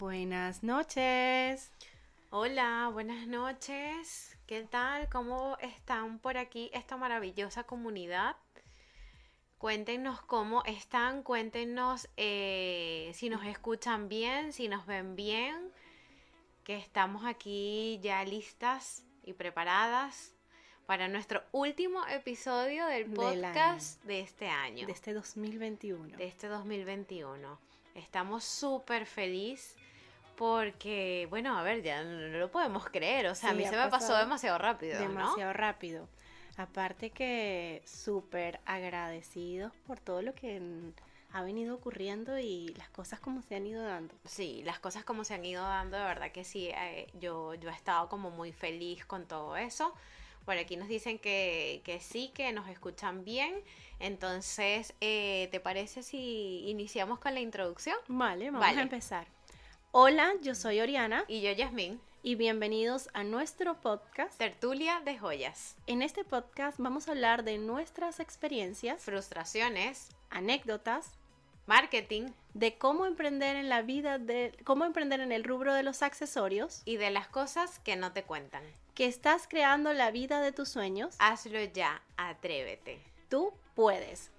Buenas noches. Hola, buenas noches. ¿Qué tal? ¿Cómo están por aquí esta maravillosa comunidad? Cuéntenos cómo están, cuéntenos eh, si nos escuchan bien, si nos ven bien, que estamos aquí ya listas y preparadas para nuestro último episodio del Del podcast de este año, De este 2021. de este 2021. Estamos súper feliz porque, bueno, a ver, ya no lo podemos creer, o sea, a mí se me pasó demasiado rápido, ¿no? Demasiado rápido. Aparte que súper agradecidos por todo lo que ha venido ocurriendo y las cosas como se han ido dando. Sí, las cosas como se han ido dando, de verdad que sí, eh, yo, yo he estado como muy feliz con todo eso. Por aquí nos dicen que, que sí, que nos escuchan bien. Entonces, eh, ¿te parece si iniciamos con la introducción? Vale, vamos Vale. a empezar. Hola, yo soy Oriana Y yo, Yasmín, y bienvenidos a nuestro podcast. tertulia de joyas, En este podcast vamos a hablar de nuestras experiencias, frustraciones, anécdotas, marketing de cómo emprender en la vida de cómo emprender en el rubro de los accesorios, y de las cosas que no te cuentan. que estás creando la vida de tus sueños. Hazlo ya, atrévete. Tú puedes.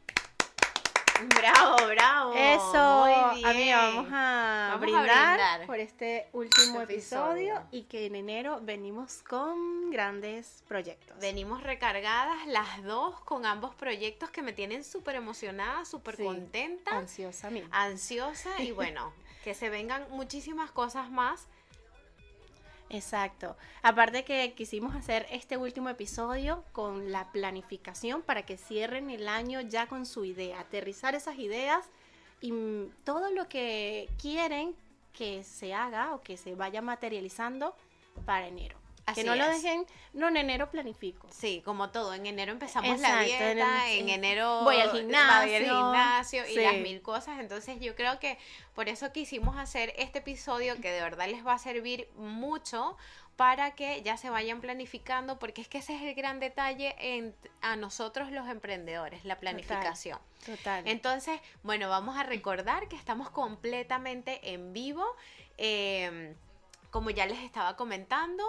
Bravo, bravo. Eso, muy bien. amiga, vamos a, Vamos a brindar por este último Episodio. episodio. y que en enero venimos con grandes proyectos. Venimos recargadas las dos con ambos proyectos que me tienen súper emocionada, súper Sí, contenta, Ansiosa mismo. ansiosa y bueno, que se vengan muchísimas cosas más. Exacto. Aparte que quisimos hacer este último episodio con la planificación para que cierren el año ya con su idea, aterrizar esas ideas y todo lo que quieren que se haga o que se vaya materializando para enero. Así que no lo dejen, no en enero planifico. Sí, como todo, en enero empezamos Exacto, la en dieta, el- en enero Voy al gimnasio, y las mil cosas, entonces yo creo que por eso quisimos hacer este episodio que de verdad les va a servir mucho para que ya se vayan planificando, porque es que ese es el gran detalle en, a nosotros los emprendedores, la planificación. Total. Entonces, bueno, vamos a recordar que estamos completamente en vivo. eh, como ya les estaba comentando,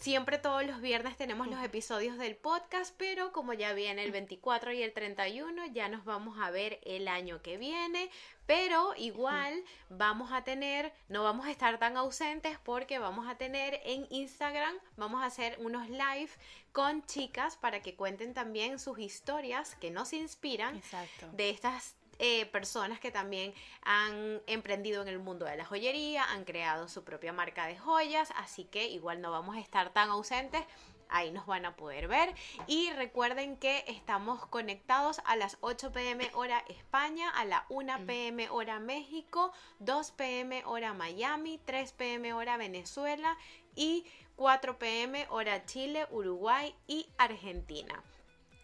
siempre todos los viernes tenemos los episodios del podcast, pero como ya viene el 24 y el 31, ya nos vamos a ver el año que viene. Pero igual vamos a tener, no vamos a estar tan ausentes porque vamos a tener en Instagram, vamos a hacer unos live con chicas para que cuenten también sus historias que nos inspiran Exacto. de estas eh, personas que también han emprendido en el mundo de la joyería, han creado su propia marca de joyas, así que igual no vamos a estar tan ausentes. Ahí nos van a poder ver. Y recuerden que estamos conectados a las 8 pm hora España, a la 1 pm hora México, 2 pm hora Miami, 3 pm hora Venezuela y 4 pm hora Chile, Uruguay y Argentina.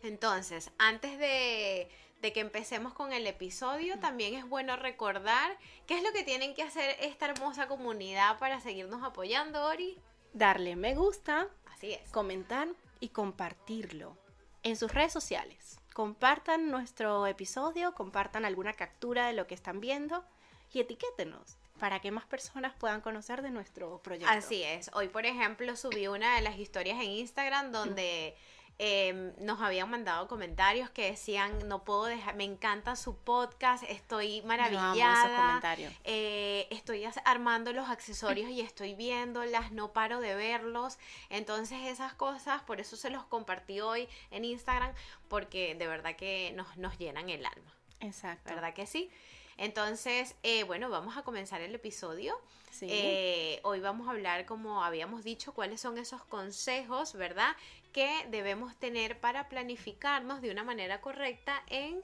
Entonces, antes de, de que empecemos con el episodio, también es bueno recordar qué es lo que tienen que hacer esta hermosa comunidad para seguirnos apoyando, Ori. Darle me gusta, Así es. comentar y compartirlo en sus redes sociales. Compartan nuestro episodio, compartan alguna captura de lo que están viendo y etiquétenos para que más personas puedan conocer de nuestro proyecto. Así es. Hoy, por ejemplo, subí una de las historias en Instagram donde eh, nos habían mandado comentarios que decían, no puedo dejar, me encanta su podcast, estoy Yo amo esos maravillada. comentarios. Eh, estoy armando los accesorios y estoy viéndolas, no paro de verlos. Entonces esas cosas, por eso se los compartí hoy en Instagram, porque de verdad que nos, nos llenan el alma, Exacto. ¿verdad que sí? Entonces, eh, bueno, vamos a comenzar el episodio. Sí. Eh, hoy vamos a hablar, como habíamos dicho, cuáles son esos consejos, ¿verdad? Que debemos tener para planificarnos de una manera correcta en,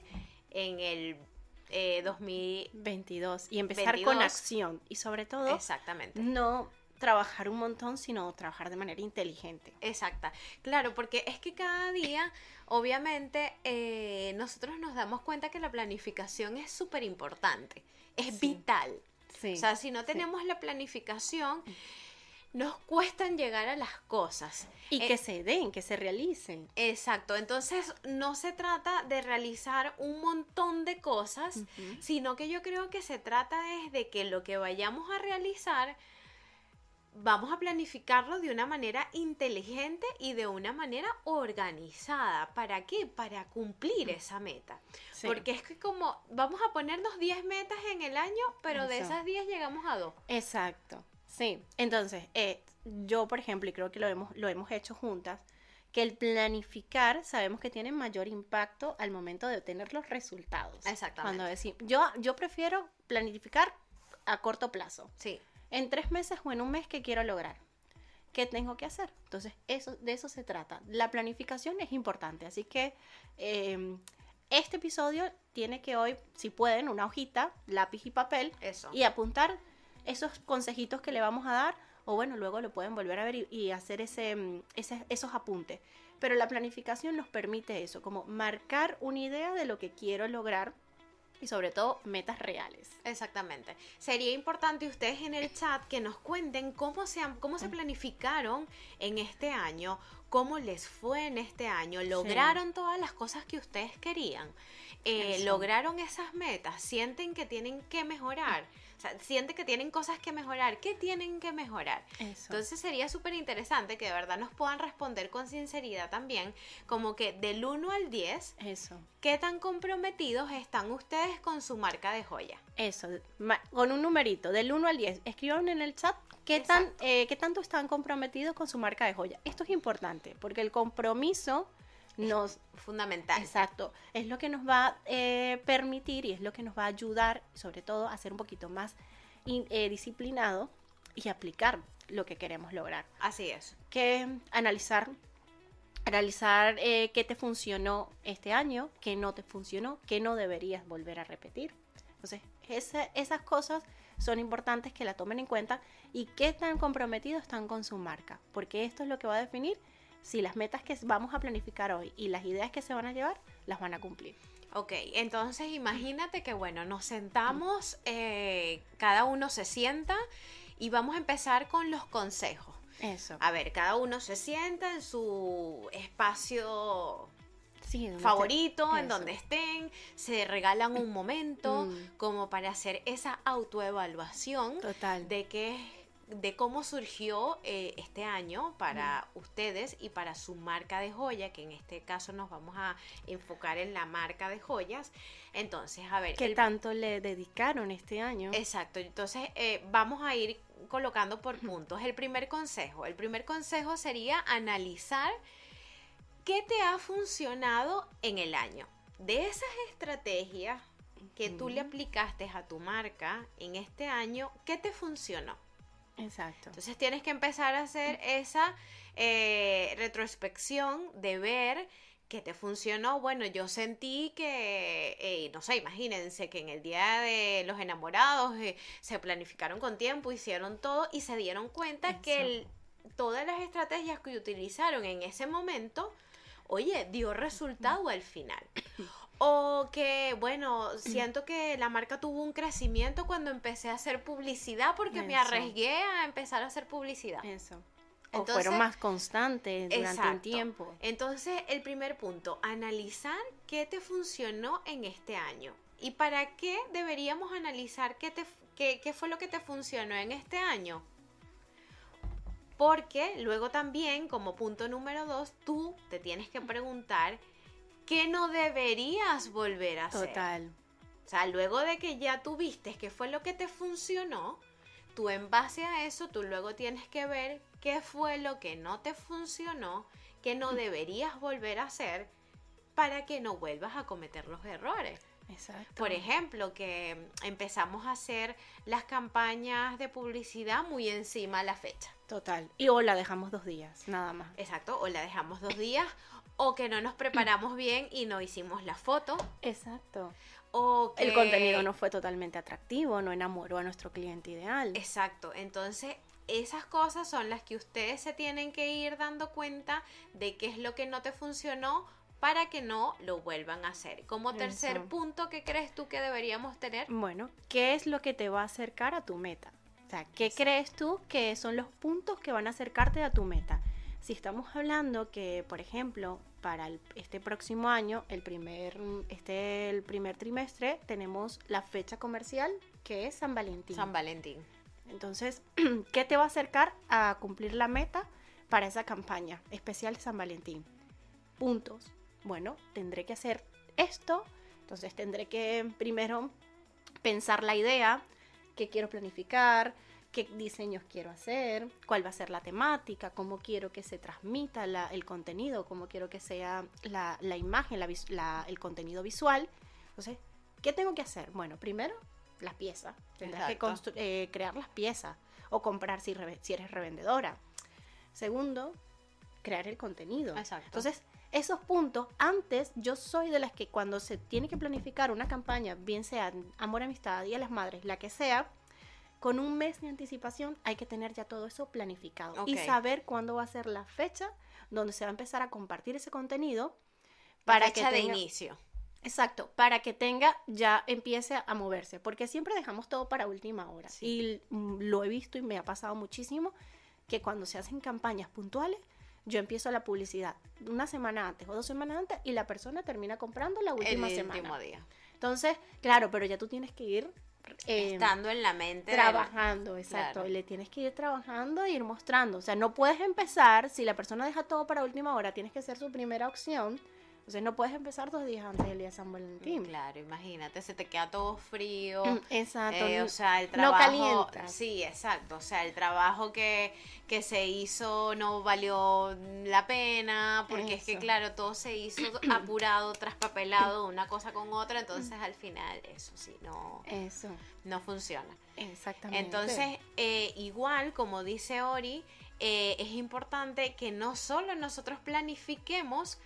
en el eh, 2000. 22 y empezar con 22. acción y sobre todo Exactamente. no trabajar un montón, sino trabajar de manera inteligente. Exacta. Claro, porque es que cada día, obviamente, eh, nosotros nos damos cuenta que la planificación es súper importante, es Sí. vital. Sí. O sea, si no sí. tenemos la planificación, nos cuestan llegar a las cosas. Y Eh, que se den, que se realicen. Exacto, entonces no se trata de realizar un montón de cosas, sino que yo creo que se trata es de que lo que vayamos a realizar vamos a planificarlo de una manera inteligente y de una manera organizada. ¿Para qué? Para cumplir esa meta. Sí. Porque es que como vamos a ponernos 10 metas en el año, pero de esas 10 llegamos a 2. Exacto, sí. Entonces, eh, yo, por ejemplo, y creo que lo hemos, lo hemos hecho juntas, que el planificar sabemos que tiene mayor impacto al momento de obtener los resultados. Exactamente. Cuando decimos, yo, yo prefiero planificar a corto plazo. Sí, En tres meses o en un mes, ¿qué quiero lograr? ¿Qué tengo que hacer? Entonces, eso, de eso se trata. La planificación es importante. Así que eh, este episodio tiene que hoy, si pueden, una hojita, lápiz y papel, eso. y apuntar esos consejitos que le vamos a dar, o bueno, luego lo pueden volver a ver y, y hacer ese, mm, ese- esos apuntes. Pero la planificación nos permite eso, como marcar una idea de lo que quiero lograr y sobre todo metas reales. Exactamente. Sería importante ustedes en el chat que nos cuenten cómo se, cómo se planificaron en este año, cómo les fue en este año, lograron todas las cosas que ustedes querían, Eh, lograron esas metas, sienten que tienen que mejorar, sea, sienten que tienen cosas que mejorar, ¿qué tienen que mejorar? Eso. Entonces sería súper interesante que de verdad nos puedan responder con sinceridad también, como que del 1 al 10, eso. ¿qué tan comprometidos están ustedes con su marca de joya? Eso, con un numerito, del 1 al 10. Escriban en el chat qué, tan, eh, qué tanto están comprometidos con su marca de joya. Esto es importante, porque el compromiso nos... Fundamental. Exacto, es lo que nos va a eh, permitir y es lo que nos va a ayudar, sobre todo, a ser un poquito más in- eh, disciplinado y aplicar lo que queremos lograr. Así es. Que analizar, analizar eh, qué te funcionó este año, qué no te funcionó, qué no deberías volver a repetir. Entonces, esa- esas cosas son importantes que la tomen en cuenta y qué tan comprometidos están con su marca, porque esto es lo que va a definir si las metas que vamos a planificar hoy y las ideas que se van a llevar las van a cumplir. Ok, entonces imagínate que bueno, nos sentamos, eh, cada uno se sienta y vamos a empezar con los consejos. Eso. A ver, cada uno se sienta en su espacio Sí, favorito, te- en donde estén, se regalan un momento Mm. como para hacer esa autoevaluación Total. de qué de cómo surgió eh, este año para ustedes y para su marca de joya, que en este caso nos vamos a enfocar en la marca de joyas. Entonces, a ver, ¿Qué el- tanto le dedicaron este año? Exacto, entonces eh, vamos a ir colocando por puntos. El primer consejo, el primer consejo sería analizar qué te ha funcionado en el año. De esas estrategias que tú le aplicaste a tu marca en este año, ¿qué te funcionó? Exacto. Entonces tienes que empezar a hacer esa eh, retrospección de ver que te funcionó. Bueno, yo sentí que, eh, no sé, imagínense que en el día de los enamorados eh, se planificaron con tiempo, hicieron todo y se dieron cuenta que el- todas las estrategias que utilizaron en ese momento, oye, dio resultado al final. O que, bueno, siento que la marca tuvo un crecimiento cuando empecé a hacer publicidad porque me arriesgué a empezar a hacer publicidad. Eso. O fueron más constantes durante un tiempo. Entonces, el primer punto, analizar qué te funcionó en este año. ¿Y para qué deberíamos analizar qué, te, qué, qué fue lo que te funcionó en este año? Porque luego también, como punto número dos, tú te tienes que preguntar qué no deberías volver a hacer. Total. O sea, luego de que ya tuviste qué fue lo que te funcionó, tú en base a eso, tú luego tienes que ver qué fue lo que no te funcionó, que no deberías volver a hacer para que no vuelvas a cometer los errores. Exacto. Por ejemplo, que empezamos a hacer las campañas de publicidad muy encima a la fecha. Total. Y o la dejamos dos días, nada más. Exacto, o la dejamos dos días, o que no nos preparamos bien y no hicimos la foto, Exacto. o que El contenido no fue totalmente atractivo, no enamoró a nuestro cliente ideal. Exacto, entonces esas cosas son las que ustedes se tienen que ir dando cuenta de qué es lo que no te funcionó para que no lo vuelvan a hacer. Como tercer Eso. punto, ¿qué crees tú que deberíamos tener? Bueno, ¿qué es lo que te va a acercar a tu meta? O sea, ¿qué crees tú que son los puntos que van a acercarte a tu meta? Si estamos hablando que, por ejemplo, para el- este próximo año, el primer, este, el primer trimestre, tenemos la fecha comercial que es San Valentín. San Valentín. Entonces, ¿qué te va a acercar a cumplir la meta para esa campaña especial de San Valentín? Puntos. Bueno, tendré que hacer esto, entonces tendré que primero pensar la idea, qué quiero planificar, qué diseños quiero hacer, cuál va a ser la temática, cómo quiero que se transmita la- el contenido, cómo quiero que sea la, la imagen, la el contenido visual. Entonces, ¿qué tengo que hacer? Bueno, primero, las piezas. Tendrás que Exacto. eh, crear las piezas o comprar si, si eres revendedora. Segundo, crear el contenido. Exacto. Entonces, esos puntos, antes yo soy de las que cuando se tiene que planificar una campaña, bien sea Amor, Amistad, Día de las Madres, la que sea, con un mes de anticipación hay que tener ya todo eso planificado y saber cuándo va a ser la fecha donde se va a empezar a compartir ese contenido Para que fecha de tenga- inicio. Exacto, para que tenga, ya empiece a moverse, porque siempre dejamos todo para última hora. Sí. Y mm, lo he visto y me ha pasado muchísimo, que cuando se hacen campañas puntuales, yo empiezo la publicidad una semana antes o dos semanas antes y la persona termina comprando la última el semana. último día. Entonces, claro, pero ya tú tienes que ir eh, Estando en la mente. trabajando, exacto. Claro. Y le tienes que ir trabajando e ir mostrando. O sea, no puedes empezar, si la persona deja todo para última hora, tienes que ser su primera opción. O sea, no puedes empezar dos días antes del día de San Valentín. Claro, imagínate, se te queda todo frío. Mm, Exacto. Eh, o sea, el no trabajo. calientas. Sí, exacto. O sea, el trabajo que, que se hizo no valió la pena. Porque es que, claro, todo se hizo apurado, traspapelado, una cosa con otra. Entonces, al final, eso sí, no, Eso, no funciona. exactamente. Entonces, eh, igual, como dice Ori, eh, es importante que no solo nosotros planifiquemos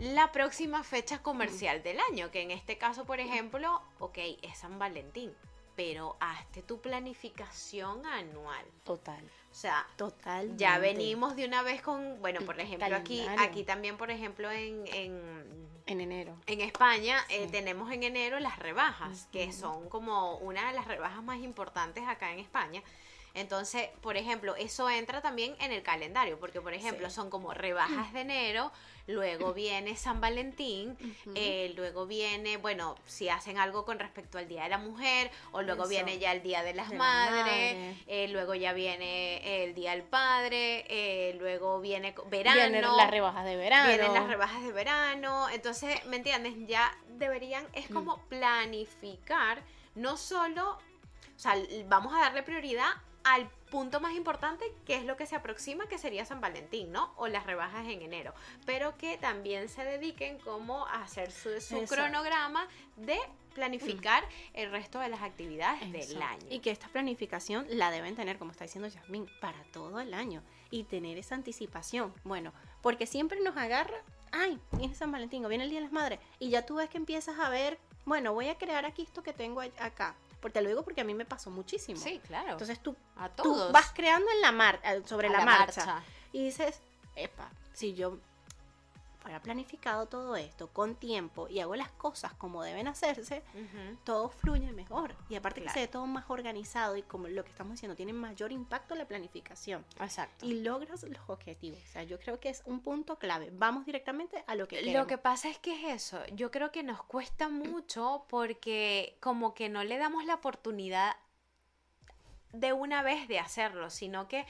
la próxima fecha comercial del año, que en este caso, por ejemplo, ok, es San Valentín, pero hazte tu planificación anual. total, O sea, total. ya venimos de una vez con, bueno, por ejemplo, aquí, aquí también, por ejemplo, en, en En enero. en España eh, tenemos en enero las rebajas, que son como una de las rebajas más importantes acá en España. Entonces, por ejemplo, eso entra también en el calendario, porque por ejemplo Sí. son como rebajas de enero, luego viene San Valentín, eh, luego viene, bueno, si hacen algo con respecto al Día de la Mujer, o luego Eso. viene ya el Día de las De Madres, madre. eh, luego ya viene el Día del Padre, eh, luego viene verano. Vienen las rebajas de verano. Vienen las rebajas de verano. Entonces, ¿me entiendes? Ya deberían, es como Mm. planificar, no solo, o sea, vamos a darle prioridad al punto más importante, que es lo que se aproxima, que sería San Valentín, ¿no? O las rebajas en enero. Pero que también se dediquen como a hacer su, su cronograma de planificar el resto de las actividades del año. Y que esta planificación la deben tener, como está diciendo Yasmín, para todo el año. Y tener esa anticipación. Bueno, porque siempre nos agarra, ay, viene San Valentín o viene el Día de las Madres. Y ya tú ves que empiezas a ver, bueno, voy a crear aquí esto que tengo acá. Porque te lo digo porque a mí me pasó muchísimo. Sí, claro. Entonces tú, a tú todos. vas creando en la mar, eh, sobre a la, marcha. Y dices, epa, si yo fuera planificado todo esto con tiempo y hago las cosas como deben hacerse, todo fluye mejor. Y aparte Claro. que se ve todo más organizado y como lo que estamos diciendo, tiene mayor impacto la planificación. Exacto. Y logras los objetivos. O sea, yo creo que es un punto clave. Vamos directamente a lo que Lo queremos. que pasa es que es eso, yo creo que nos cuesta mucho porque como que no le damos la oportunidad de una vez de hacerlo, sino que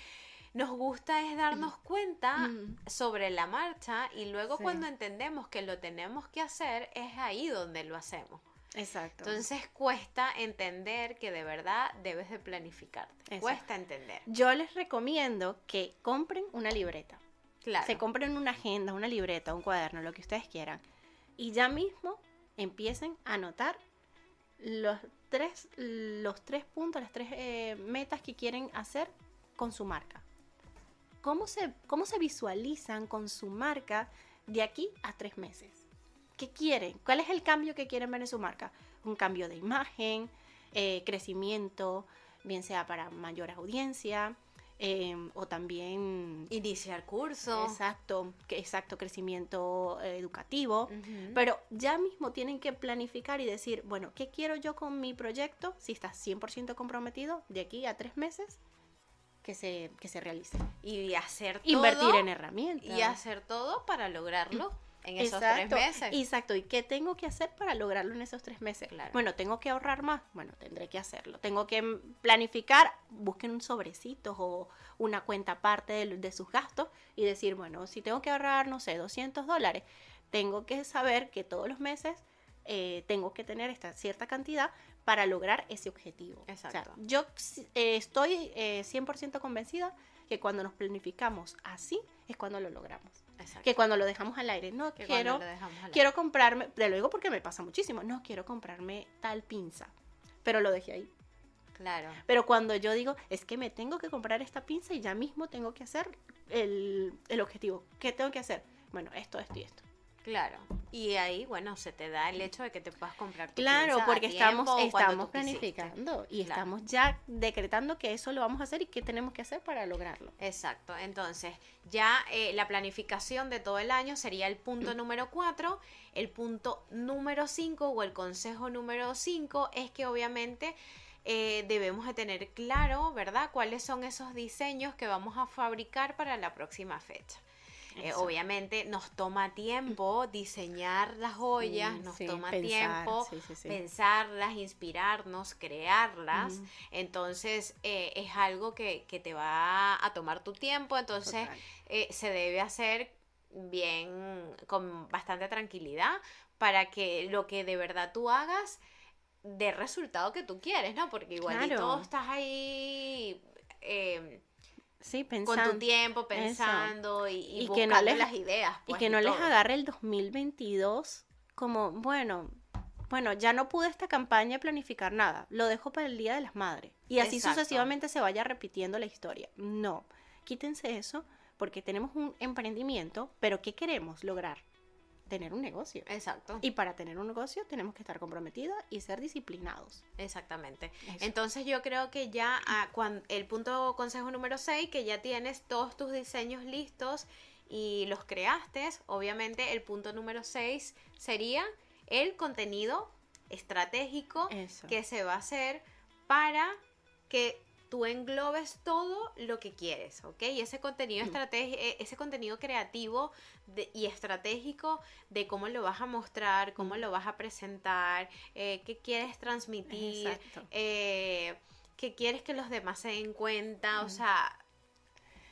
nos gusta es darnos cuenta Mm. sobre la marcha y luego Sí. cuando entendemos que lo tenemos que hacer es ahí donde lo hacemos. Exacto. Entonces cuesta entender que de verdad debes de planificarte. Exacto. Cuesta entender. yo les recomiendo que compren una libreta. Claro. Se compren una agenda, una libreta, un cuaderno, lo que ustedes quieran. Y ya mismo empiecen a anotar los tres, los tres puntos, las tres eh, metas que quieren hacer con su marca. ¿Cómo se, ¿Cómo se visualizan con su marca de aquí a tres meses? ¿Qué quieren? ¿Cuál es el cambio que quieren ver en su marca? Un cambio de imagen, eh, crecimiento, bien sea para mayor audiencia, em, o también Iniciar curso. exacto, exacto crecimiento eh, educativo, Ujú. pero ya mismo tienen que planificar y decir, bueno, ¿qué quiero yo con mi proyecto? Si estás 100% comprometido, de aquí a tres meses, que se, que se realice. y hacer todo. Invertir en herramientas. Y hacer todo para lograrlo en esos Exacto, tres meses. Exacto. ¿Y qué tengo que hacer para lograrlo en esos tres meses? Claro. Bueno, tengo que ahorrar más. Bueno, tendré que hacerlo. Tengo que planificar, busquen un sobrecito o una cuenta aparte de, de sus gastos y decir, bueno, si tengo que ahorrar, no sé, 200 dólares, tengo que saber que todos los meses eh, tengo que tener esta cierta cantidad para lograr ese objetivo. O sea, Exacto. yo eh, estoy eh, 100% convencida que cuando nos planificamos así es cuando lo logramos. Exacto. Que cuando lo dejamos al aire, no Que quiero, quiero comprarme, te lo digo porque me pasa muchísimo, no quiero comprarme tal pinza, pero lo dejé ahí. Claro. Pero cuando yo digo, es que me tengo que comprar esta pinza y ya mismo tengo que hacer el, el objetivo, ¿qué tengo que hacer? Bueno, esto, esto y esto. Claro. Y ahí, bueno, se te da el hecho de que te puedas comprar tu Claro, a porque estamos, estamos quisiste. planificando y Claro. estamos ya decretando que eso lo vamos a hacer y qué tenemos que hacer para lograrlo. Exacto, entonces ya eh, la planificación de todo el año sería el punto número 4. El punto número 5 o el consejo número 5 es que obviamente eh, debemos de tener claro, ¿verdad? Cuáles son esos diseños que vamos a fabricar para la próxima fecha. Eh, obviamente nos toma tiempo diseñar las joyas, nos sí, toma pensar, tiempo sí, pensarlas, inspirarnos, crearlas. Entonces eh, es algo que, que te va a tomar tu tiempo, entonces eh, se debe hacer bien, con bastante tranquilidad, para que lo que de verdad tú hagas dé el resultado que tú quieres, ¿no? Porque igualito Claro. estás ahí eh, Sí, con tu tiempo pensando y, y Y que no les- las ideas. y pues, que no les agarre el 2022 como, bueno, bueno, ya no pude esta campaña planificar nada, lo dejo para el Día de las Madres. Y así Exacto. sucesivamente se vaya repitiendo la historia. No, quítense eso porque tenemos un emprendimiento, pero ¿qué queremos lograr? Tener un negocio. Exacto. Y para tener un negocio tenemos que estar comprometidos y ser disciplinados. Exactamente. Eso. Entonces yo creo que ya ah, cuan- el punto consejo número 6, que ya tienes todos tus diseños listos y los creaste, obviamente el punto número 6 sería el contenido estratégico Eso. que se va a hacer para que tú englobes todo lo que quieres, ¿ok? Y ese contenido estrategi- eh, ese contenido creativo de- y estratégico de cómo lo vas a mostrar, cómo lo vas a presentar, eh, qué quieres transmitir, eh, qué quieres que los demás se den cuenta, o sea,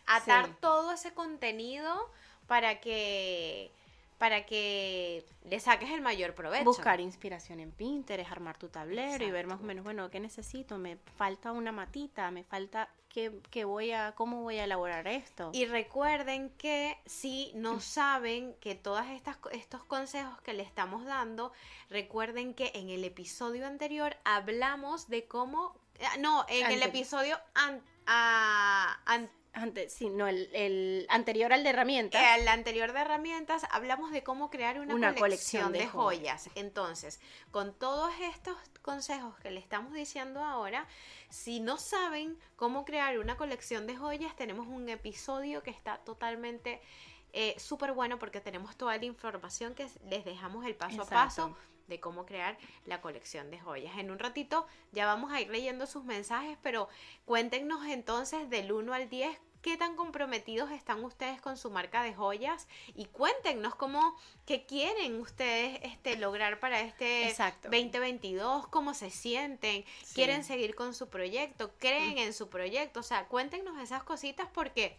atar Sí. todo ese contenido para que para que le saques el mayor provecho. Buscar inspiración en Pinterest, armar tu tablero y ver más o menos, bueno, ¿qué necesito? Me falta una matita, me falta, ¿qué, qué voy a, cómo voy a elaborar esto? Y recuerden que si Mm. no saben que todos estos consejos que le estamos dando, recuerden que en el episodio anterior hablamos de cómo... ah, No, en el episodio an- ah, an- Antes, sí, no, el, el anterior al de herramientas. el anterior de herramientas hablamos de cómo crear una, Una colección, colección de de joyas. Entonces, con todos estos consejos que le estamos diciendo ahora, si no saben cómo crear una colección de joyas, tenemos un episodio que está totalmente eh, súper bueno porque tenemos toda la información que les dejamos el paso a paso de cómo crear la colección de joyas. En un ratito ya vamos a ir leyendo sus mensajes, pero cuéntenos entonces del 1 al 10 qué tan comprometidos están ustedes con su marca de joyas y cuéntenos cómo qué quieren ustedes este lograr para este Exacto. 2022, cómo se sienten, Sí. quieren seguir con su proyecto, creen en su proyecto, o sea, cuéntenos esas cositas porque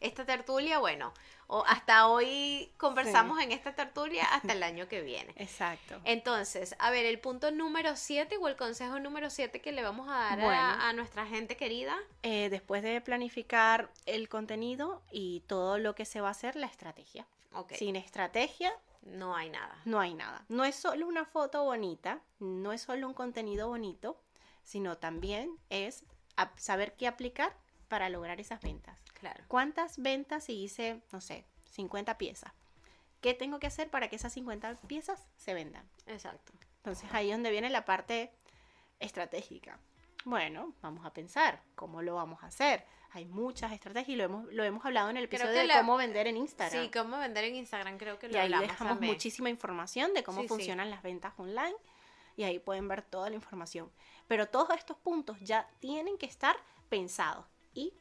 esta tertulia, bueno, o hasta hoy conversamos en esta tertulia hasta el año que viene. Exacto. Entonces, a ver, el punto número 7 o el consejo número 7 que le vamos a dar a- Bueno. a, nuestra gente querida. Eh, después de planificar el contenido y todo lo que se va a hacer, la estrategia. Sin estrategia no hay nada. no hay nada. No es solo una foto bonita, no es solo un contenido bonito, sino también es saber qué aplicar para lograr esas ventas. Claro. ¿Cuántas ventas si hice, no sé, 50 piezas? ¿Qué tengo que hacer para que esas 50 piezas se vendan? Exacto. Entonces ahí es donde viene la parte estratégica. Bueno, vamos a pensar cómo lo vamos a hacer. Hay muchas estrategias y lo hemos, lo hemos hablado en el episodio de la- cómo vender en Instagram. Sí, cómo vender en Instagram, creo que lo y ahí hablamos dejamos también. muchísima información de cómo Sí, sí. funcionan las ventas online y ahí pueden ver toda la información. Pero todos estos puntos ya tienen que estar pensados y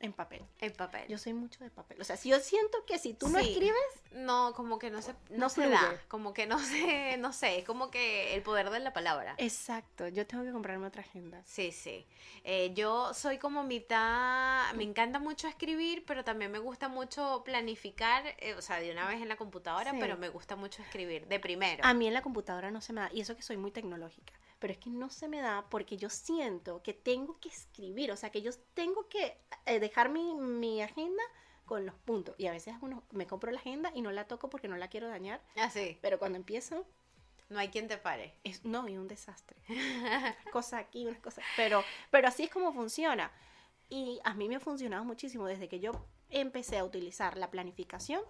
en papel. En papel. Yo soy mucho de papel. O sea, si yo siento que si tú no Sí. escribes, No, como que no se, no No se fluye. da, como que no sé, no sé, es como que el poder de la palabra. exacto, yo tengo que comprarme otra agenda. Sí, sí. Eh, yo soy como mitad, me encanta mucho escribir, pero también me gusta mucho planificar, eh, o sea, de una vez en la computadora, Sí. pero me gusta mucho escribir, de primero. A mí en la computadora no se me da, y eso que soy muy tecnológica, pero es que no se me da porque yo siento que tengo que escribir, o sea, que yo tengo que eh, dejar mi, mi agenda con los puntos. Y a veces uno, me compro la agenda y no la toco porque no la quiero dañar, Así, pero cuando empiezo, no hay quien te pare. es no, y un desastre. Una cosa aquí, una cosa. Pero, pero así es como funciona. Y a mí me ha funcionado muchísimo desde que yo empecé a utilizar la planificación.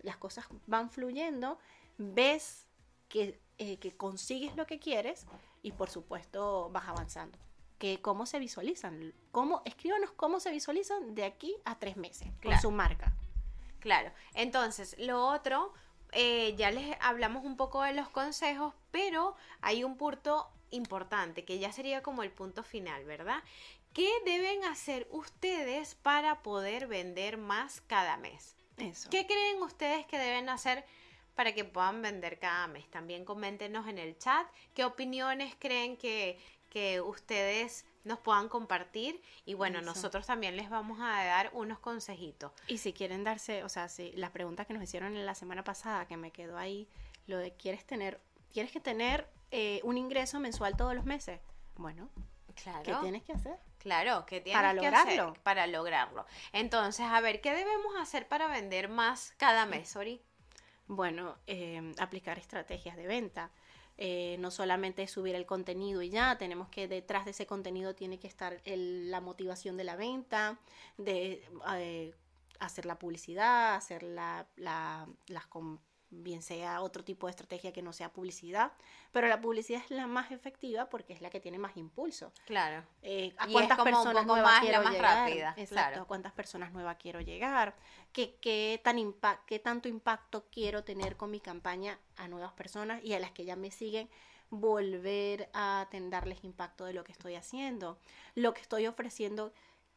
Las cosas van fluyendo, ves que, eh, que consigues lo que quieres y por supuesto vas avanzando. Que cómo se visualizan, cómo, escríbanos cómo se visualizan de aquí a tres meses con Claro. su marca. Claro. Entonces, lo otro, eh, ya les hablamos un poco de los consejos, pero hay un punto importante que ya sería como el punto final, ¿verdad? ¿Qué deben hacer ustedes para poder vender más cada mes? Eso. ¿Qué creen ustedes que deben hacer para que puedan vender cada mes? También coméntenos en el chat qué opiniones creen que, que ustedes nos puedan compartir y bueno, Eso. nosotros también les vamos a dar unos consejitos. Y si quieren darse, o sea, si la pregunta que nos hicieron en la semana pasada, que me quedó ahí, lo de quieres tener, tienes que tener eh, un ingreso mensual todos los meses. Bueno, Claro. ¿qué tienes que hacer? Claro, que tienes Para que lograrlo. hacer para lograrlo. Entonces, a ver, ¿qué debemos hacer para vender más cada mes, Ori? Bueno, eh, aplicar estrategias de venta. Eh, no solamente subir el contenido y ya, tenemos que detrás de ese contenido tiene que estar el- la motivación de la venta, de eh, hacer la publicidad, hacer la, la- las bien sea otro tipo de estrategia que no sea publicidad, pero la publicidad es la más efectiva porque es la que tiene más impulso. Claro. Eh, ¿A Y es cuántas un personas poco nuevas más la quiero más llegar? rápida, Exacto, claro. ¿a cuántas personas nuevas quiero llegar? ¿Qué, qué, tan ¿Qué tanto impacto quiero tener con mi campaña a nuevas personas y a las que ya me siguen? Volver a darles impacto de lo que estoy haciendo, lo que estoy ofreciendo.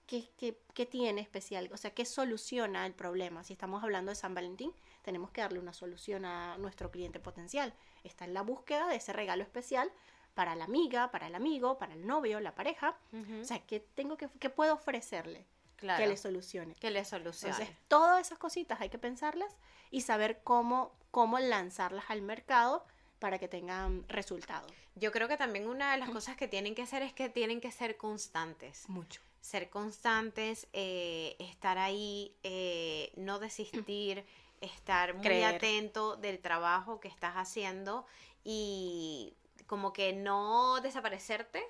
¿Qué, qué, qué tiene especial? O sea, ¿qué soluciona el problema? Si estamos hablando de San Valentín, tenemos que darle una solución a nuestro cliente potencial. Está en la búsqueda de ese regalo especial para la amiga, para el amigo, para el novio, la pareja. Ujú, O sea, ¿qué, tengo que, qué puedo ofrecerle claro. que le solucione? que le solucione. Entonces, todas esas cositas hay que pensarlas y saber cómo, cómo lanzarlas al mercado para que tengan resultados. Yo creo que también una de las cosas que tienen que hacer es que tienen que ser constantes. Mucho. Ser constantes, eh, estar ahí, eh, no desistir, estar muy Creer. atento del trabajo que estás haciendo y como que no desaparecerte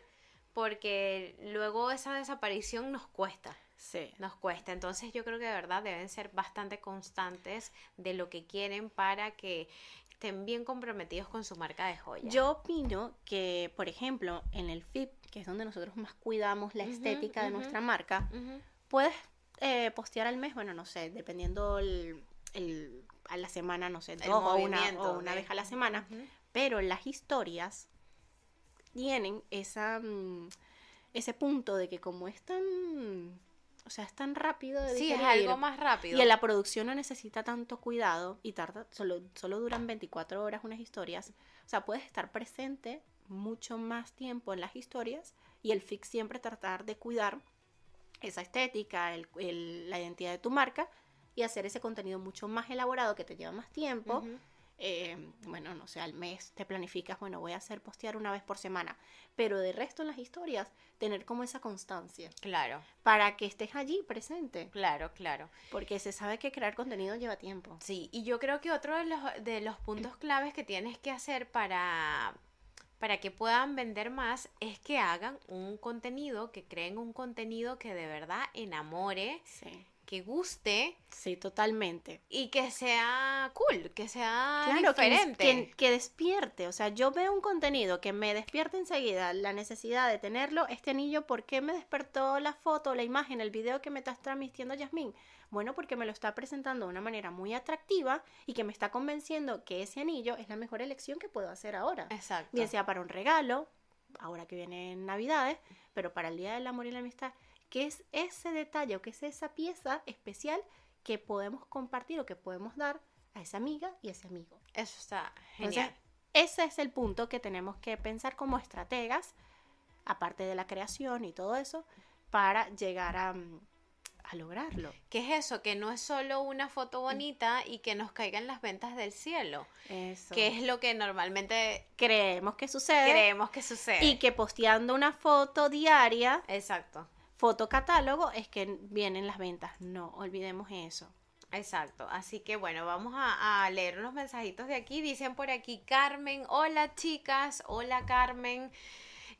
porque luego esa desaparición nos cuesta. Sí. Nos cuesta. Entonces yo creo que de verdad deben ser bastante constantes de lo que quieren para que estén bien comprometidos con su marca de joyas. Yo opino que, por ejemplo, en el FIP, que es donde nosotros más cuidamos la estética de nuestra marca, puedes eh, postear al mes, bueno, no sé, dependiendo el, el- a la semana, no sé, El dos o una, o una de- vez a la semana, pero las historias tienen esa, mm, ese punto de que como es tan, o sea, es tan rápido de Sí, es algo más rápido. y en la producción no necesita tanto cuidado y tarda, solo, solo duran 24 horas unas historias. O sea, puedes estar presente mucho más tiempo en las historias y el fix siempre tratar de cuidar esa estética, el- el- la identidad de tu marca y hacer ese contenido mucho más elaborado que te lleva más tiempo. Eh, bueno, no sé, al mes te planificas, bueno, voy a hacer postear una vez por semana, pero de resto en las historias, tener como esa constancia Claro, para que estés allí presente. claro, claro. Porque se sabe que crear contenido lleva tiempo. Sí, y yo creo que otro de los, de los puntos claves que tienes que hacer para, para que puedan vender más es que hagan un contenido, que creen un contenido que de verdad enamore, Sí. Que guste Sí, totalmente. y que sea cool, que sea Claro, que, diferente. que, que despierte. O sea, yo veo un contenido que me despierta enseguida la necesidad de tenerlo. Este anillo, ¿por qué me despertó la foto, la imagen, el video que me está transmitiendo Yasmín? Bueno, porque me lo está presentando de una manera muy atractiva y que me está convenciendo que ese anillo es la mejor elección que puedo hacer ahora. Exacto. Bien sea para un regalo, ahora que vienen Navidades, pero para el Día del Amor y la Amistad, que es ese detalle o que es esa pieza especial que podemos compartir o que podemos dar a esa amiga y a ese amigo. Eso está Entonces, genial. ese es el punto que tenemos que pensar como estrategas, aparte de la creación y todo eso, para llegar a, mm, a lograrlo. ¿Qué es eso? Que no es solo una foto bonita y que nos caigan las ventas del cielo, Eso. que es lo que normalmente creemos que sucede creemos que sucede. y que posteando una foto diaria, Exacto. Foto catálogo, es que vienen las ventas. No olvidemos eso. Exacto, así que bueno, vamos a, a leer unos mensajitos de aquí. Dicen por aquí, Carmen, hola chicas, hola Carmen,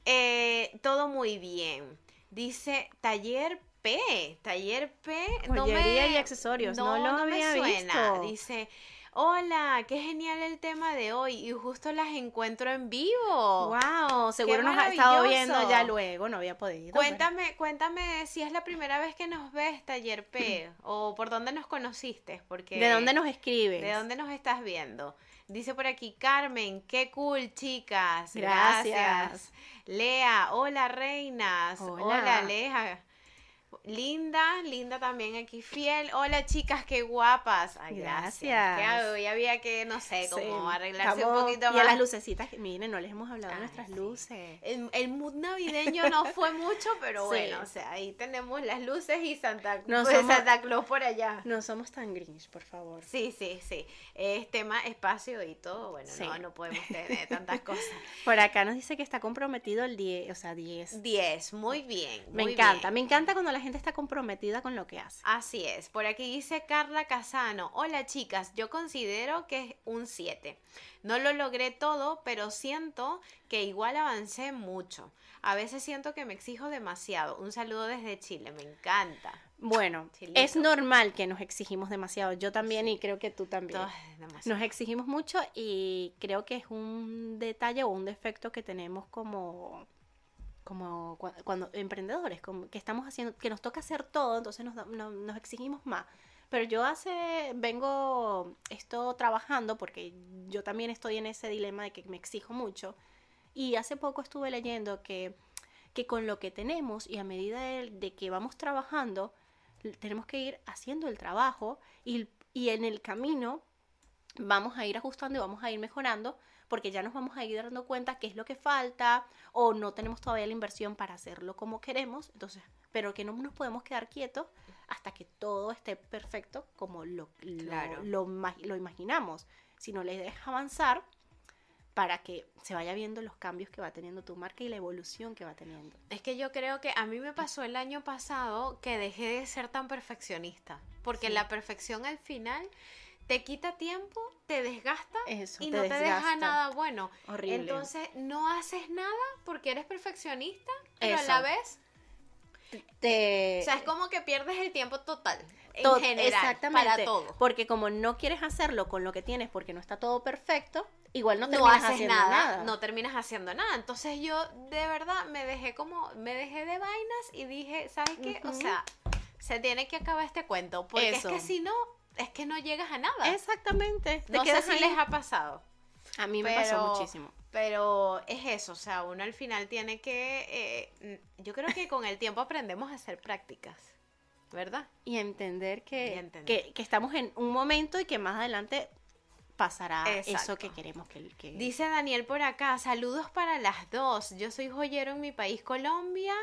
Eh, todo muy bien. Dice Taller P, Taller P, no Joyería me- y accesorios, no lo había visto. Dice, hola, qué genial el tema de hoy y justo las encuentro en vivo. Wow, seguro nos ha estado viendo ya luego, no había podido. pero- Cuéntame, cuéntame si es la primera vez que nos ves, Taller P, o por dónde nos conociste, porque... ¿De dónde nos escribes? ¿De dónde nos estás viendo? Dice por aquí Carmen, qué cool, chicas. Gracias. Gracias. Lea, hola, reinas. Hola. Hola, Lea. Linda, Linda también aquí fiel. Hola, chicas, qué guapas. Ay, gracias. Gracias. Que había que, no sé, como Sí, arreglarse estamos- un poquito Y a más. las lucecitas, miren, no les hemos hablado de Ay, nuestras sí. luces. El, el mood navideño no fue mucho, pero Sí. bueno, o sea, ahí tenemos las luces y Santa, No pues, somos- Santa Claus por allá. No somos tan grinch, por favor. Sí, sí, sí. Es tema espacio y todo. Bueno, no, no podemos tener tantas cosas. Por acá nos dice que está comprometido el 10, o sea, 10. 10, muy bien. Me encanta, bien. me encanta cuando la gente está comprometida con lo que hace. Así es. Por aquí dice Carla Casano. Hola chicas, yo considero que es un 7. No lo logré todo, pero siento que igual avancé mucho. A veces siento que me exijo demasiado. Un saludo desde Chile, me encanta. Bueno, Chilito. es normal que nos exigimos demasiado. Yo también y creo que tú también. Todo es demasiado. Nos exigimos mucho y creo que es un detalle o un defecto que tenemos como como cua- cuando emprendedores, como que estamos haciendo, que nos toca hacer todo, entonces nos, no- nos exigimos más. Pero yo hace, vengo esto trabajando porque yo también estoy en ese dilema de que me exijo mucho. Y hace poco estuve leyendo que, que con lo que tenemos y a medida de, que vamos trabajando, tenemos que ir haciendo el trabajo y, y en el camino vamos a ir ajustando y vamos a ir mejorando porque ya nos vamos a ir dando cuenta qué es lo que falta o no tenemos todavía la inversión para hacerlo como queremos, entonces, pero que no nos podemos quedar quietos hasta que todo esté perfecto como lo, lo, Claro. lo ma- lo imaginamos, sino la idea es avanzar para que se vaya viendo los cambios que va teniendo tu marca y la evolución que va teniendo. Es que yo creo que a mí me pasó el año pasado que dejé de ser tan perfeccionista. Porque Sí. la perfección al final te quita tiempo, te desgasta Eso, y te no te deja nada bueno. Horrible. Entonces no haces nada porque eres perfeccionista, pero a la vez, Te- o sea, es como que pierdes el tiempo total. En To- general, exactamente, para todo. Porque como no quieres hacerlo con lo que tienes porque no está todo perfecto, igual no no terminas haces haciendo nada, nada. no terminas haciendo nada. Entonces yo de verdad me dejé como, me dejé de vainas y dije, ¿sabes qué? O sea, se tiene que acabar este cuento, porque Eso. es que si no, es que no llegas a nada. Exactamente. Te no sé si ahí. les ha pasado. A mí me pasó muchísimo. Pero es eso, o sea, uno al final tiene que, eh, yo creo que con el tiempo aprendemos a hacer prácticas, ¿verdad? Y entender que, Y entender. que, que estamos en un momento y que más adelante pasará eso que queremos que... que... Dice Daniel por acá, saludos para las dos. Yo soy joyero en mi país, Colombia.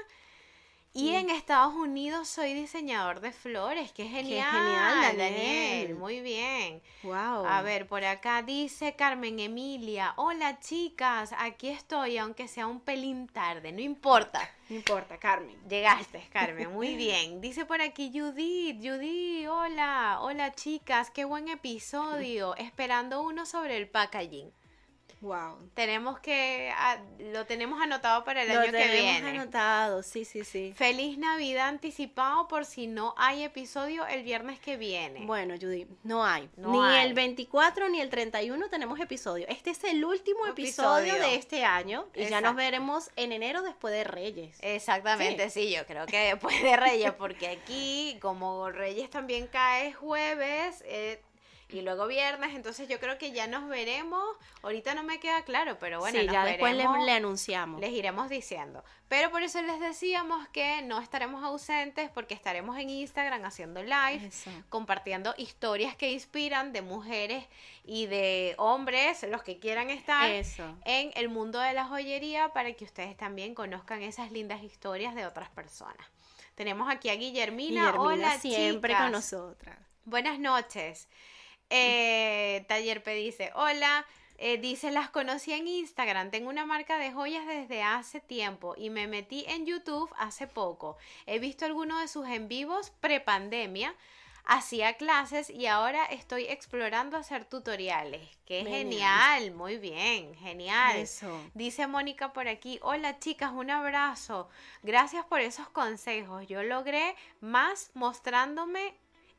Y en Estados Unidos soy diseñador de flores. Qué genial, genial, Daniel. Daniel. Muy bien. Wow. A ver, por acá dice Carmen Emilia. Hola chicas, aquí estoy, aunque sea un pelín tarde, no importa. No importa, Carmen. Llegaste, Carmen, muy bien. Dice por aquí Judith, Judith, hola, hola chicas, qué buen episodio. Esperando uno sobre el packaging. Wow. Tenemos que, ah, lo tenemos anotado para el Lo año que tenemos viene. anotado, sí, sí, sí. Feliz Navidad anticipado por si no hay episodio el viernes que viene. Bueno, Judy, no hay. No ni hay. el 24 ni el 31 tenemos episodio. Este es el último episodio, Episodio. de este año y ya nos veremos en enero después de Reyes. Exactamente, sí. yo creo que después de Reyes, porque aquí como Reyes también cae jueves eh, y luego viernes, entonces yo creo que ya nos veremos. Ahorita no me queda claro, pero bueno, sí, nos ya después le, anunciamos. Les iremos diciendo. Pero por eso les decíamos que no estaremos ausentes porque estaremos en Instagram haciendo live, Eso. compartiendo historias que inspiran de mujeres y de hombres, los que quieran estar Eso. en el mundo de la joyería para que ustedes también conozcan esas lindas historias de otras personas. Tenemos aquí a Guillermina. Guillermina Hola, siempre chicas. con nosotras. Buenas noches. Eh, Taller P dice, hola, eh, dice, las conocí en Instagram, tengo una marca de joyas desde hace tiempo y me metí en YouTube hace poco. He visto algunos de sus en vivos pre-pandemia, hacía clases y ahora estoy explorando hacer tutoriales. Qué genial, muy bien, genial. Eso. Dice Mónica por aquí, hola chicas, un abrazo. Gracias por esos consejos. Yo logré más mostrándome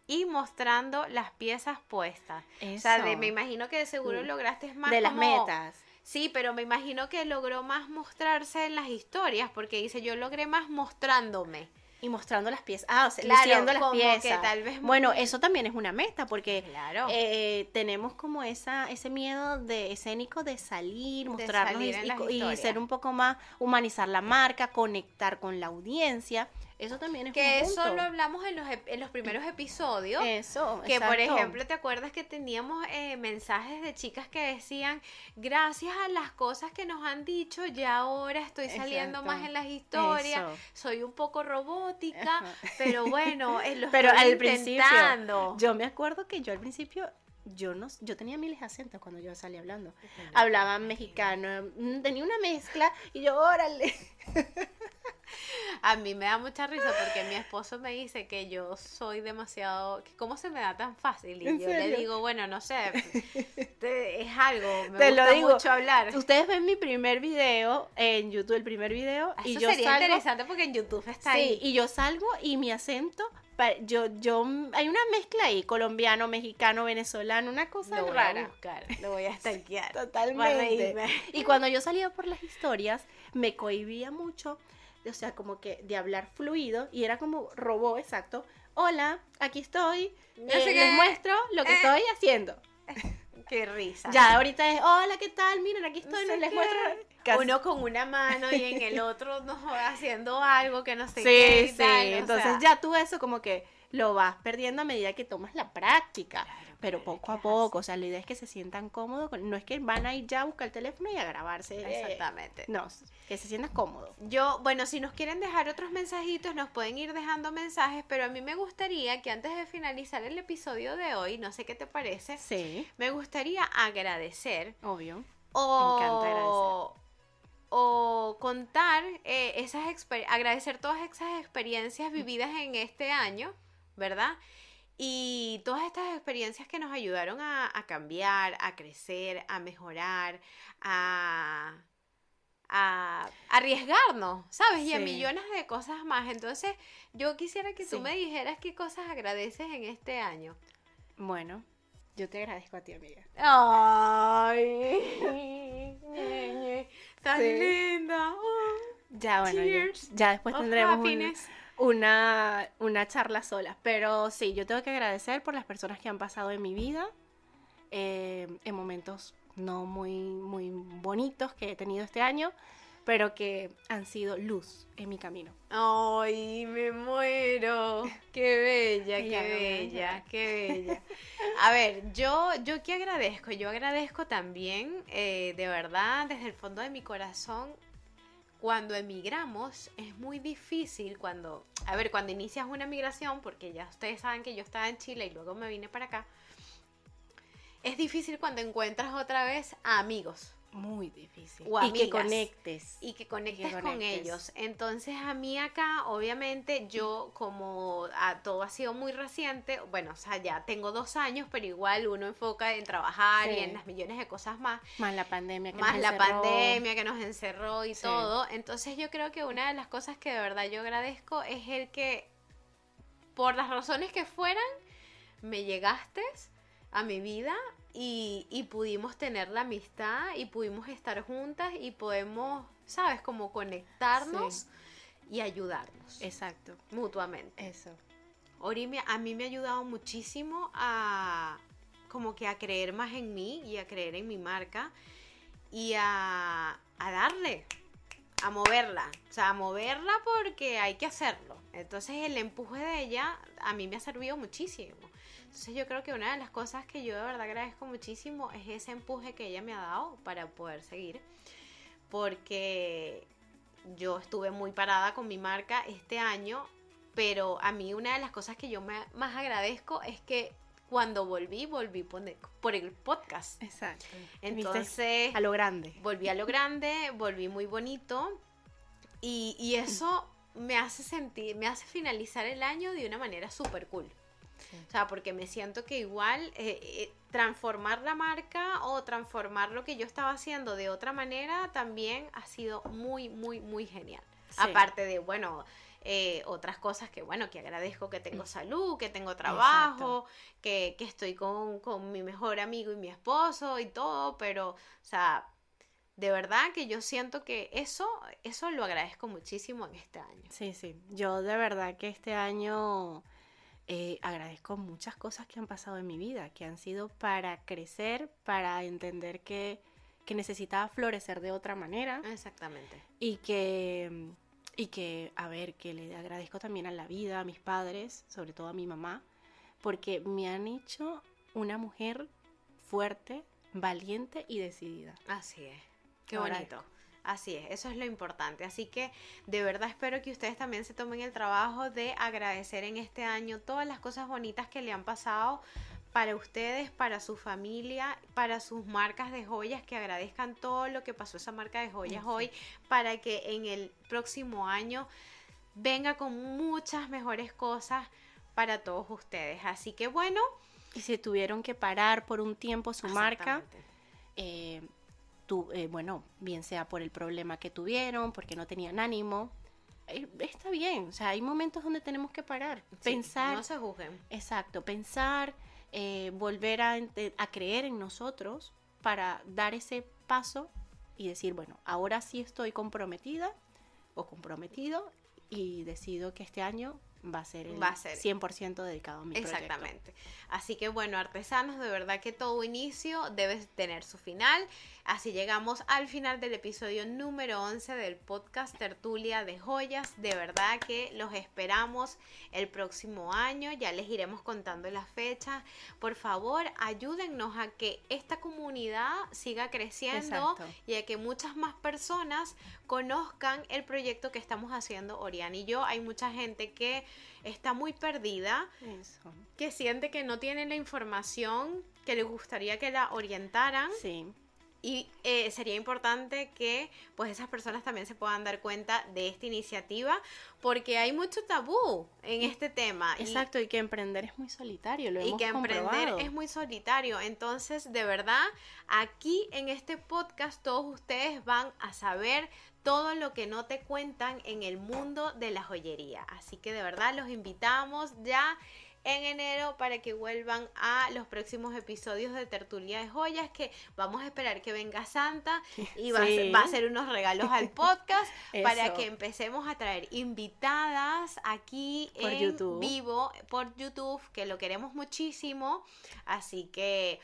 y mostrando las piezas puestas. O sea, de- Eso. me imagino que de seguro Mm. lograste más de las metas. Sí, pero me imagino que logró más mostrarse en las historias porque dice, yo logré más mostrándome. Y mostrando las piezas. Ah, o sea, Claro, las como que piezas. tal vez- Bueno, eso también es una meta porque Claro. eh, tenemos como esa ese miedo de escénico de salir, mostrarnos salir y- y, ser un poco más humanizar la marca, conectar con la audiencia. Eso también es que un eso punto. lo hablamos en los, en los primeros episodios. Eso, Que por ejemplo, ¿te acuerdas que teníamos eh, mensajes de chicas que decían, gracias a las cosas que nos han dicho, ya ahora estoy saliendo Exacto. más en las historias, Eso. soy un poco robótica, Ajá. pero bueno, eh, lo Pero al principio, intentando. yo me acuerdo que yo al principio, yo no, yo tenía miles de acentos cuando yo salía hablando. Hablaba mexicano, mm, tenía una mezcla y yo, órale. A mí me da mucha risa porque mi esposo me dice que yo soy demasiado, cómo se me da tan fácil y ¿En yo le serio? digo, bueno, no sé, te- es algo, me Te lo gusta digo. mucho hablar. Ustedes ven mi primer video en YouTube, el primer video, y Eso yo sería salgo, interesante porque en YouTube está sí, ahí. y yo salgo y mi acento, yo, yo, hay una mezcla ahí, colombiano, mexicano, venezolano, una cosa Lo voy a rara. buscar, lo voy a stalkear. Totalmente. Y cuando yo salía por las historias, me cohibía mucho, o sea, como que de hablar fluido, y era como robó, exacto. Hola, aquí estoy, No eh, sé les muestro lo que Eh. estoy haciendo. Qué risa. Ya, ahorita es, hola, ¿qué tal? Miren, aquí No estoy, sé les qué. muestro. Casi- Uno con una mano y en el otro no haciendo algo que no sé Sí, qué. sí, o entonces sea, ya tú eso como que lo vas perdiendo a medida que tomas la práctica. Pero poco a poco, o sea, la idea es que se sientan cómodos, no es que van a ir ya a buscar el teléfono y a grabarse. eh, Exactamente. No, que se sientan cómodos. Yo, bueno, si nos quieren dejar otros mensajitos, nos pueden ir dejando mensajes, pero a mí me gustaría que antes de finalizar el episodio de hoy, no sé qué te parece, Sí, me gustaría agradecer obvio. o, encanta agradecer. o contar eh, esas agradecer todas esas experiencias vividas en este año, ¿verdad? Y todas estas experiencias que nos ayudaron a, a cambiar, a crecer, a mejorar, a, a arriesgarnos, ¿sabes? Y a millones de cosas más. Entonces, yo quisiera que tú Sí. me dijeras qué cosas agradeces en este año. Bueno, yo te agradezco a ti, amiga. Ay, tan Sí. linda. Oh, Ya, bueno, ya, después tendremos un-. Una, una charla sola. Pero sí, yo tengo que agradecer por las personas que han pasado en mi vida, eh, en momentos no muy, muy bonitos que he tenido este año, pero que han sido luz en mi camino. Ay, me muero. Qué bella, qué bella, qué bella. A ver, yo, yo qué agradezco. Yo agradezco también, eh, de verdad, desde el fondo de mi corazón, cuando emigramos es muy difícil cuando, a ver, cuando inicias una migración, porque ya ustedes saben que yo estaba en Chile y luego me vine para acá, es difícil cuando encuentras otra vez a amigos. Muy difícil. O y que conectes. y que conectes, con conectes. ellos. Entonces a mí acá, obviamente, yo como ah, todo ha sido muy reciente, bueno, o sea, ya tengo dos años, pero igual uno enfoca en trabajar y en las millones de cosas más, Más la pandemia que más nos la encerró. pandemia que nos encerró y Sí. todo. Entonces yo creo que una de las cosas que de verdad yo agradezco es el que, por las razones que fueran, me llegaste a mi vida y, y pudimos tener la amistad y pudimos estar juntas y podemos, ¿sabes? Como conectarnos y ayudarnos Exacto. mutuamente. Eso. Ori a mí me ha ayudado muchísimo a como que a creer más en mí y a creer en mi marca y a, a darle, a moverla, o sea, a moverla porque hay que hacerlo. Entonces el empuje de ella a mí me ha servido muchísimo. Entonces yo creo que una de las cosas que yo de verdad agradezco muchísimo es ese empuje que ella me ha dado para poder seguir. Porque yo estuve muy parada con mi marca este año, pero a mí una de las cosas que yo me- más agradezco es que cuando volví, volví por el- podcast. Exacto. Entonces, a lo grande. volví a lo grande, volví muy bonito y, y eso me hace sentir, me hace finalizar el año de una manera súper cool. O sea, porque me siento que igual eh, eh, transformar la marca o transformar lo que yo estaba haciendo de otra manera también ha sido muy, muy, muy genial. Sí. Aparte de, bueno, eh, otras cosas que, bueno, que agradezco que tengo salud, que tengo trabajo, que, que estoy con, con mi mejor amigo y mi esposo y todo, pero, o sea, de verdad que yo siento que eso, eso lo agradezco muchísimo en este año. Sí, sí. Yo de verdad que este año eh, agradezco muchas cosas que han pasado en mi vida, que han sido para crecer, para entender que, que necesitaba florecer de otra manera Exactamente. y que, y que, a ver, que le agradezco también a la vida, a mis padres, sobre todo a mi mamá, porque me han hecho una mujer fuerte, valiente y decidida. Así es. Qué bonito. Así es, eso es lo importante. Así que de verdad espero que ustedes también se tomen el trabajo de agradecer en este año todas las cosas bonitas que le han pasado para ustedes, para su familia, para sus marcas de joyas, que agradezcan todo lo que pasó esa marca de joyas Sí. hoy, para que en el próximo año venga con muchas mejores cosas para todos ustedes. Así que bueno, Y si tuvieron que parar por un tiempo su marca, eh, tu- eh, bueno, bien sea por el problema que tuvieron, porque no tenían ánimo, eh, está bien, o sea, hay momentos donde tenemos que parar, Sí, pensar, no se juzguen. exacto, pensar, eh, volver a creer en nosotros para dar ese paso y decir, bueno, ahora sí estoy comprometida o comprometido y decido que este año va a ser el Va a ser. 100% dedicado a mi proyecto. Exactamente. Así que bueno, artesanos, de verdad que todo inicio debe tener su final. Así llegamos al final del episodio número 11 del podcast Tertulia de Joyas. De verdad que los esperamos el próximo año. Ya les iremos contando las fechas. Por favor, ayúdennos a que esta comunidad siga creciendo Exacto. y a que muchas más personas conozcan el proyecto que estamos haciendo Oriana y yo. Hay mucha gente que está muy perdida Eso. que siente que no tienen la información que le gustaría que la orientaran Sí. y eh, sería importante que pues esas personas también se puedan dar cuenta de esta iniciativa porque hay mucho tabú en este tema Exacto, y que emprender es muy solitario, lo y, hemos que emprender es muy solitario entonces de verdad aquí en este podcast todos ustedes van a saber todo lo que no te cuentan en el mundo de la joyería así que de verdad los invitamos ya en enero para que vuelvan a los próximos episodios de Tertulia de Joyas que vamos a esperar que venga Santa y va, a, Sí. va a hacer unos regalos al podcast para que empecemos a traer invitadas aquí Por en YouTube. vivo por YouTube que lo queremos muchísimo así que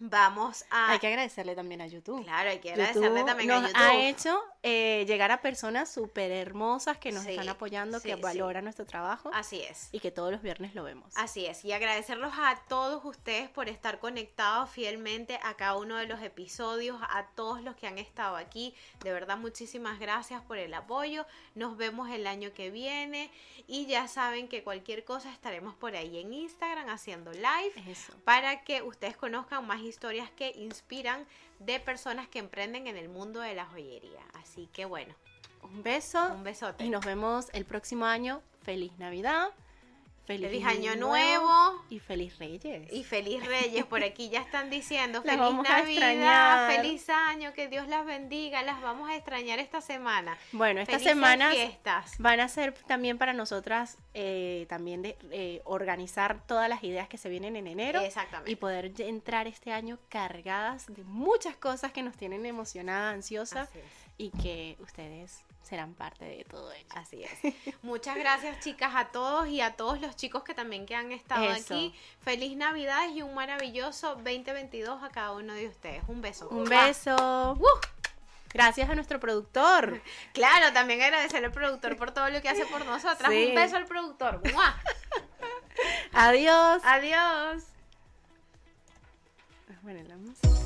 vamos a Hay que agradecerle también a YouTube. claro hay que YouTube agradecerle también a nos YouTube ha hecho eh, llegar a personas súper hermosas que nos Sí, están apoyando, sí, que sí. valoran nuestro trabajo Así es. y que todos los viernes lo vemos. Así es, y agradecerlos a todos ustedes por estar conectados fielmente a cada uno de los episodios, a todos los que han estado aquí. De verdad, muchísimas gracias por el apoyo. Nos vemos el año que viene y ya saben que cualquier cosa estaremos por ahí en Instagram haciendo live Eso. para que ustedes conozcan más historias que inspiran de personas que emprenden en el mundo de la joyería. Así que bueno, Un beso un besote. y nos vemos el próximo año. Feliz Navidad. Feliz, Feliz año nuevo. y feliz Reyes. Y feliz Reyes, por aquí ya están diciendo feliz Navidad, feliz año, que Dios las bendiga, las vamos a extrañar esta semana. Bueno, semanas fiestas. van a ser también para nosotras eh, también de eh, organizar todas las ideas que se vienen en enero Exactamente. y poder entrar este año cargadas de muchas cosas que nos tienen emocionada, ansiosa Así es. y que ustedes serán parte de todo ello. Así es. Muchas gracias, chicas, a todos y a todos los chicos que también que han estado Eso. aquí. Feliz Navidad y un maravilloso 2022 a cada uno de ustedes. Un beso. Un beso. Gracias a nuestro productor. Claro, también agradecer al productor por todo lo que hace por nosotras. Sí. Un beso al productor. ¡Mua! Adiós. Adiós. Bueno, la música.